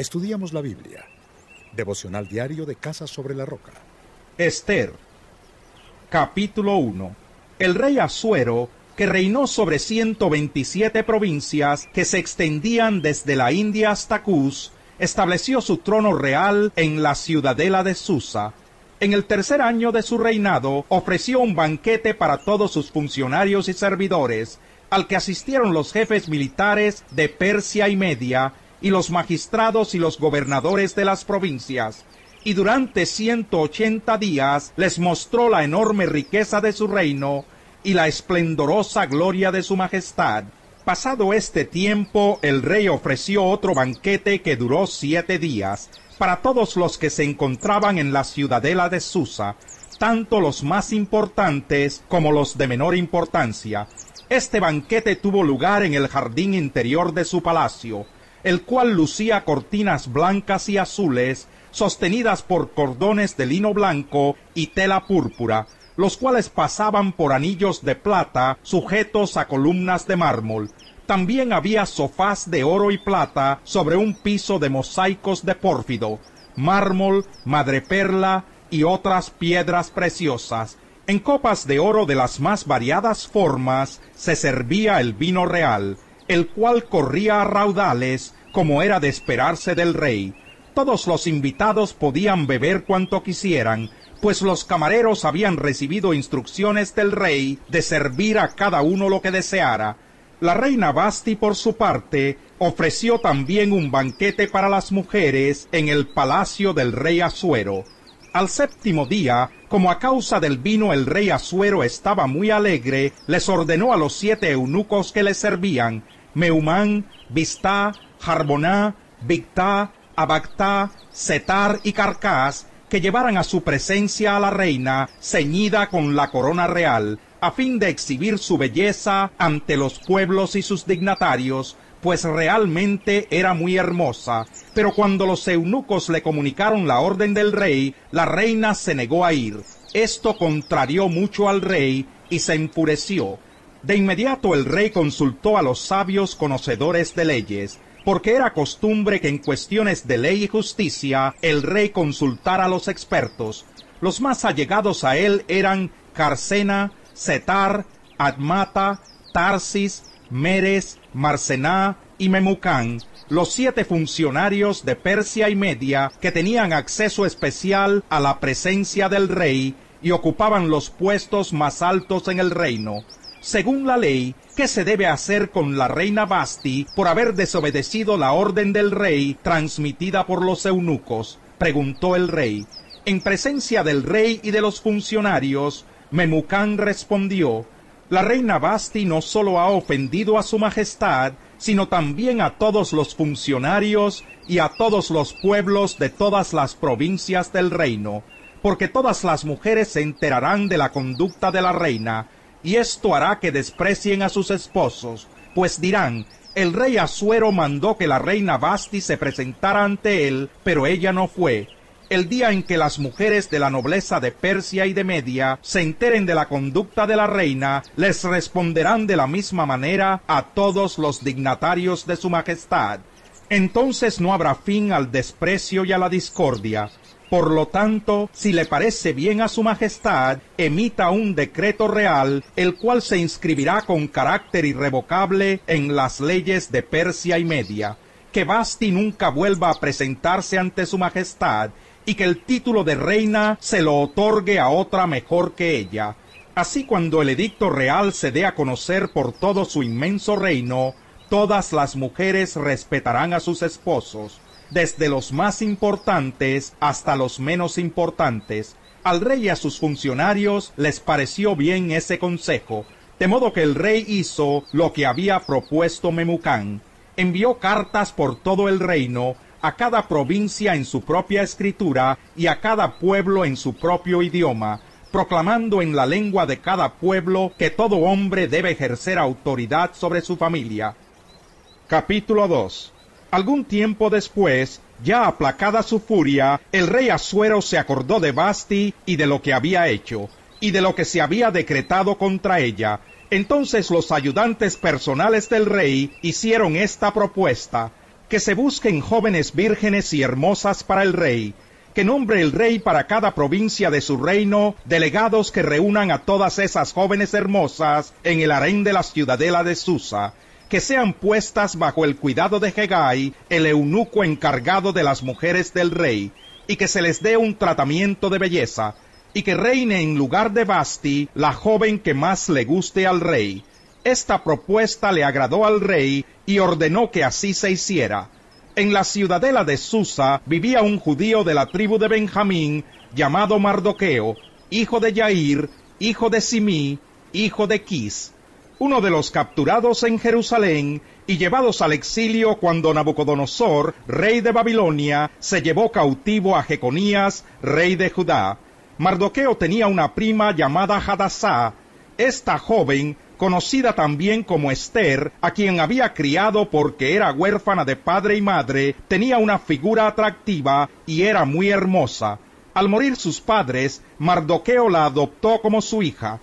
Estudiamos la Biblia. Devocional diario de Casa sobre la Roca. Esther. Capítulo 1. El rey Asuero, que reinó sobre 127 provincias que se extendían desde la India hasta Cus, estableció su trono real en la ciudadela de Susa. En el tercer año de su reinado ofreció un banquete para todos sus funcionarios y servidores, al que asistieron los jefes militares de Persia y Media, y los magistrados y los gobernadores de las provincias, y durante ciento ochenta días les mostró la enorme riqueza de su reino y la esplendorosa gloria de su majestad. Pasado este tiempo, el rey ofreció otro banquete que duró siete días, para todos los que se encontraban en la ciudadela de Susa, tanto los más importantes como los de menor importancia. Este banquete tuvo lugar en el jardín interior de su palacio, el cual lucía cortinas blancas y azules, sostenidas por cordones de lino blanco y tela púrpura, los cuales pasaban por anillos de plata sujetos a columnas de mármol. También había sofás de oro y plata sobre un piso de mosaicos de pórfido, mármol, madreperla y otras piedras preciosas. En copas de oro de las más variadas formas se servía el vino real, el cual corría a raudales, como era de esperarse del rey. Todos los invitados podían beber cuanto quisieran, pues los camareros habían recibido instrucciones del rey de servir a cada uno lo que deseara. La reina Basti, por su parte, ofreció también un banquete para las mujeres en el palacio del rey Asuero. Al séptimo día, como a causa del vino el rey Asuero estaba muy alegre, les ordenó a los siete eunucos que le servían Meumán, Vistá, Jarboná, Victá, Abactá, Setar y Carcás, que llevaran a su presencia a la reina ceñida con la corona real, a fin de exhibir su belleza ante los pueblos y sus dignatarios, pues realmente era muy hermosa. Pero cuando los eunucos le comunicaron la orden del rey, la reina se negó a ir. Esto contrarió mucho al rey y se enfureció. De inmediato el rey consultó a los sabios conocedores de leyes, porque era costumbre que en cuestiones de ley y justicia el rey consultara a los expertos. Los más allegados a él eran Carcena, Setar, Admata, Tarsis, Meres, Marcená y Memucán, los siete funcionarios de Persia y Media que tenían acceso especial a la presencia del rey y ocupaban los puestos más altos en el reino según la ley, ¿qué se debe hacer con la reina Basti por haber desobedecido la orden del rey transmitida por los eunucos? preguntó el rey. En presencia del rey y de los funcionarios, Memucán respondió, La reina Basti no solo ha ofendido a su majestad, sino también a todos los funcionarios y a todos los pueblos de todas las provincias del reino, porque todas las mujeres se enterarán de la conducta de la reina, y esto hará que desprecien a sus esposos, pues dirán, el rey Asuero mandó que la reina Basti se presentara ante él, pero ella no fue. El día en que las mujeres de la nobleza de Persia y de Media se enteren de la conducta de la reina, les responderán de la misma manera a todos los dignatarios de su majestad. Entonces no habrá fin al desprecio y a la discordia, por lo tanto, si le parece bien a su majestad, emita un decreto real, el cual se inscribirá con carácter irrevocable en las leyes de Persia y Media, que Basti nunca vuelva a presentarse ante su majestad, y que el título de reina se lo otorgue a otra mejor que ella. Así cuando el edicto real se dé a conocer por todo su inmenso reino, todas las mujeres respetarán a sus esposos desde los más importantes hasta los menos importantes. Al rey y a sus funcionarios les pareció bien ese consejo, de modo que el rey hizo lo que había propuesto Memucán. Envió cartas por todo el reino, a cada provincia en su propia escritura y a cada pueblo en su propio idioma, proclamando en la lengua de cada pueblo que todo hombre debe ejercer autoridad sobre su familia. Capítulo 2 Algún tiempo después, ya aplacada su furia, el rey Asuero se acordó de Basti y de lo que había hecho, y de lo que se había decretado contra ella. Entonces los ayudantes personales del rey hicieron esta propuesta. que se busquen jóvenes vírgenes y hermosas para el rey, que nombre el rey para cada provincia de su reino delegados que reúnan a todas esas jóvenes hermosas en el harén de la ciudadela de Susa, que sean puestas bajo el cuidado de Hegai, el eunuco encargado de las mujeres del rey, y que se les dé un tratamiento de belleza, y que reine en lugar de Basti la joven que más le guste al rey. Esta propuesta le agradó al rey y ordenó que así se hiciera. En la ciudadela de Susa vivía un judío de la tribu de Benjamín llamado Mardoqueo, hijo de Yair, hijo de Simí, hijo de Quis uno de los capturados en Jerusalén y llevados al exilio cuando Nabucodonosor, rey de Babilonia, se llevó cautivo a Jeconías, rey de Judá. Mardoqueo tenía una prima llamada Hadassah. Esta joven, conocida también como Esther, a quien había criado porque era huérfana de padre y madre, tenía una figura atractiva y era muy hermosa. Al morir sus padres, Mardoqueo la adoptó como su hija.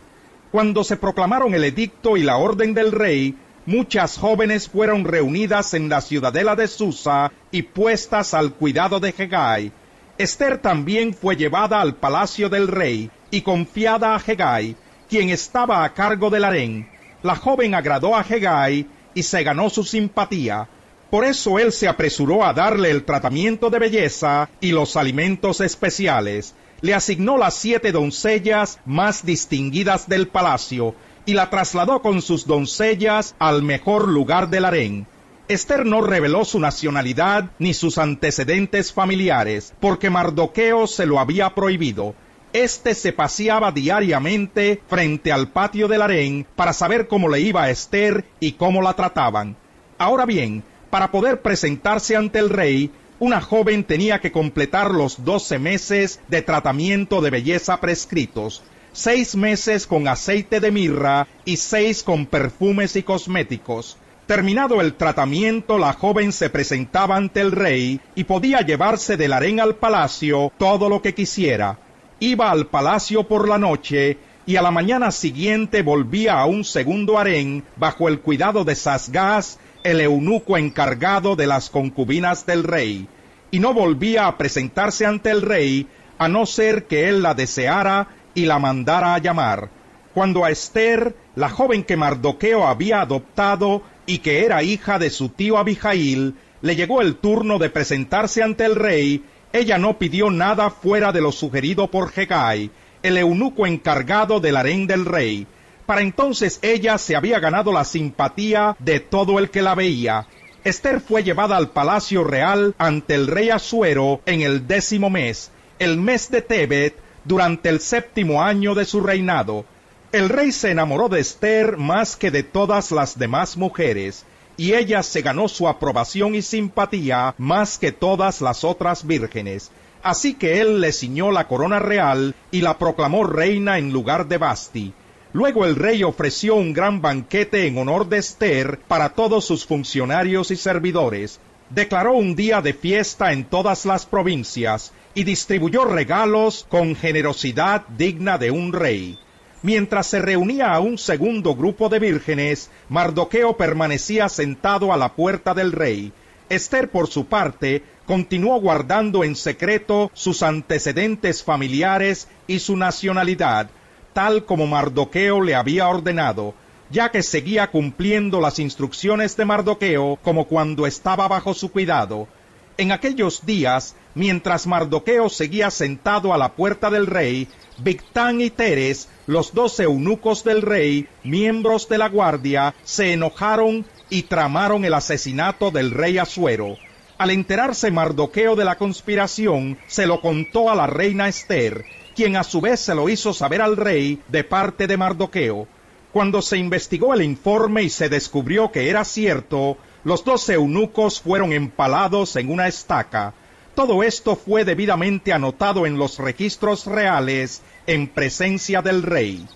Cuando se proclamaron el edicto y la orden del rey, muchas jóvenes fueron reunidas en la ciudadela de Susa y puestas al cuidado de Hegai. Esther también fue llevada al palacio del rey y confiada a Hegai, quien estaba a cargo del harén. La joven agradó a Hegai y se ganó su simpatía. Por eso él se apresuró a darle el tratamiento de belleza y los alimentos especiales le asignó las siete doncellas más distinguidas del palacio y la trasladó con sus doncellas al mejor lugar del harén. Esther no reveló su nacionalidad ni sus antecedentes familiares, porque Mardoqueo se lo había prohibido. Este se paseaba diariamente frente al patio del harén para saber cómo le iba a Esther y cómo la trataban. Ahora bien, para poder presentarse ante el rey, una joven tenía que completar los doce meses de tratamiento de belleza prescritos, seis meses con aceite de mirra y seis con perfumes y cosméticos. Terminado el tratamiento, la joven se presentaba ante el rey y podía llevarse del harén al palacio todo lo que quisiera. Iba al palacio por la noche y a la mañana siguiente volvía a un segundo harén bajo el cuidado de Sasgás, el eunuco encargado de las concubinas del rey, y no volvía a presentarse ante el rey a no ser que él la deseara y la mandara a llamar. Cuando a Esther, la joven que Mardoqueo había adoptado y que era hija de su tío Abijail, le llegó el turno de presentarse ante el rey, ella no pidió nada fuera de lo sugerido por Hegai, el eunuco encargado del harén del rey, para entonces ella se había ganado la simpatía de todo el que la veía. Esther fue llevada al palacio real ante el rey Asuero en el décimo mes, el mes de Tebet, durante el séptimo año de su reinado. El rey se enamoró de Esther más que de todas las demás mujeres, y ella se ganó su aprobación y simpatía más que todas las otras vírgenes. Así que él le ciñó la corona real y la proclamó reina en lugar de Basti. Luego el rey ofreció un gran banquete en honor de Esther para todos sus funcionarios y servidores, declaró un día de fiesta en todas las provincias y distribuyó regalos con generosidad digna de un rey. Mientras se reunía a un segundo grupo de vírgenes, Mardoqueo permanecía sentado a la puerta del rey. Esther, por su parte, continuó guardando en secreto sus antecedentes familiares y su nacionalidad, tal como Mardoqueo le había ordenado, ya que seguía cumpliendo las instrucciones de Mardoqueo como cuando estaba bajo su cuidado. En aquellos días, mientras Mardoqueo seguía sentado a la puerta del rey, Victán y Teres, los dos eunucos del rey, miembros de la guardia, se enojaron y tramaron el asesinato del rey Asuero. Al enterarse Mardoqueo de la conspiración, se lo contó a la reina Esther, quien a su vez se lo hizo saber al rey de parte de Mardoqueo. Cuando se investigó el informe y se descubrió que era cierto, los dos eunucos fueron empalados en una estaca. Todo esto fue debidamente anotado en los registros reales en presencia del rey.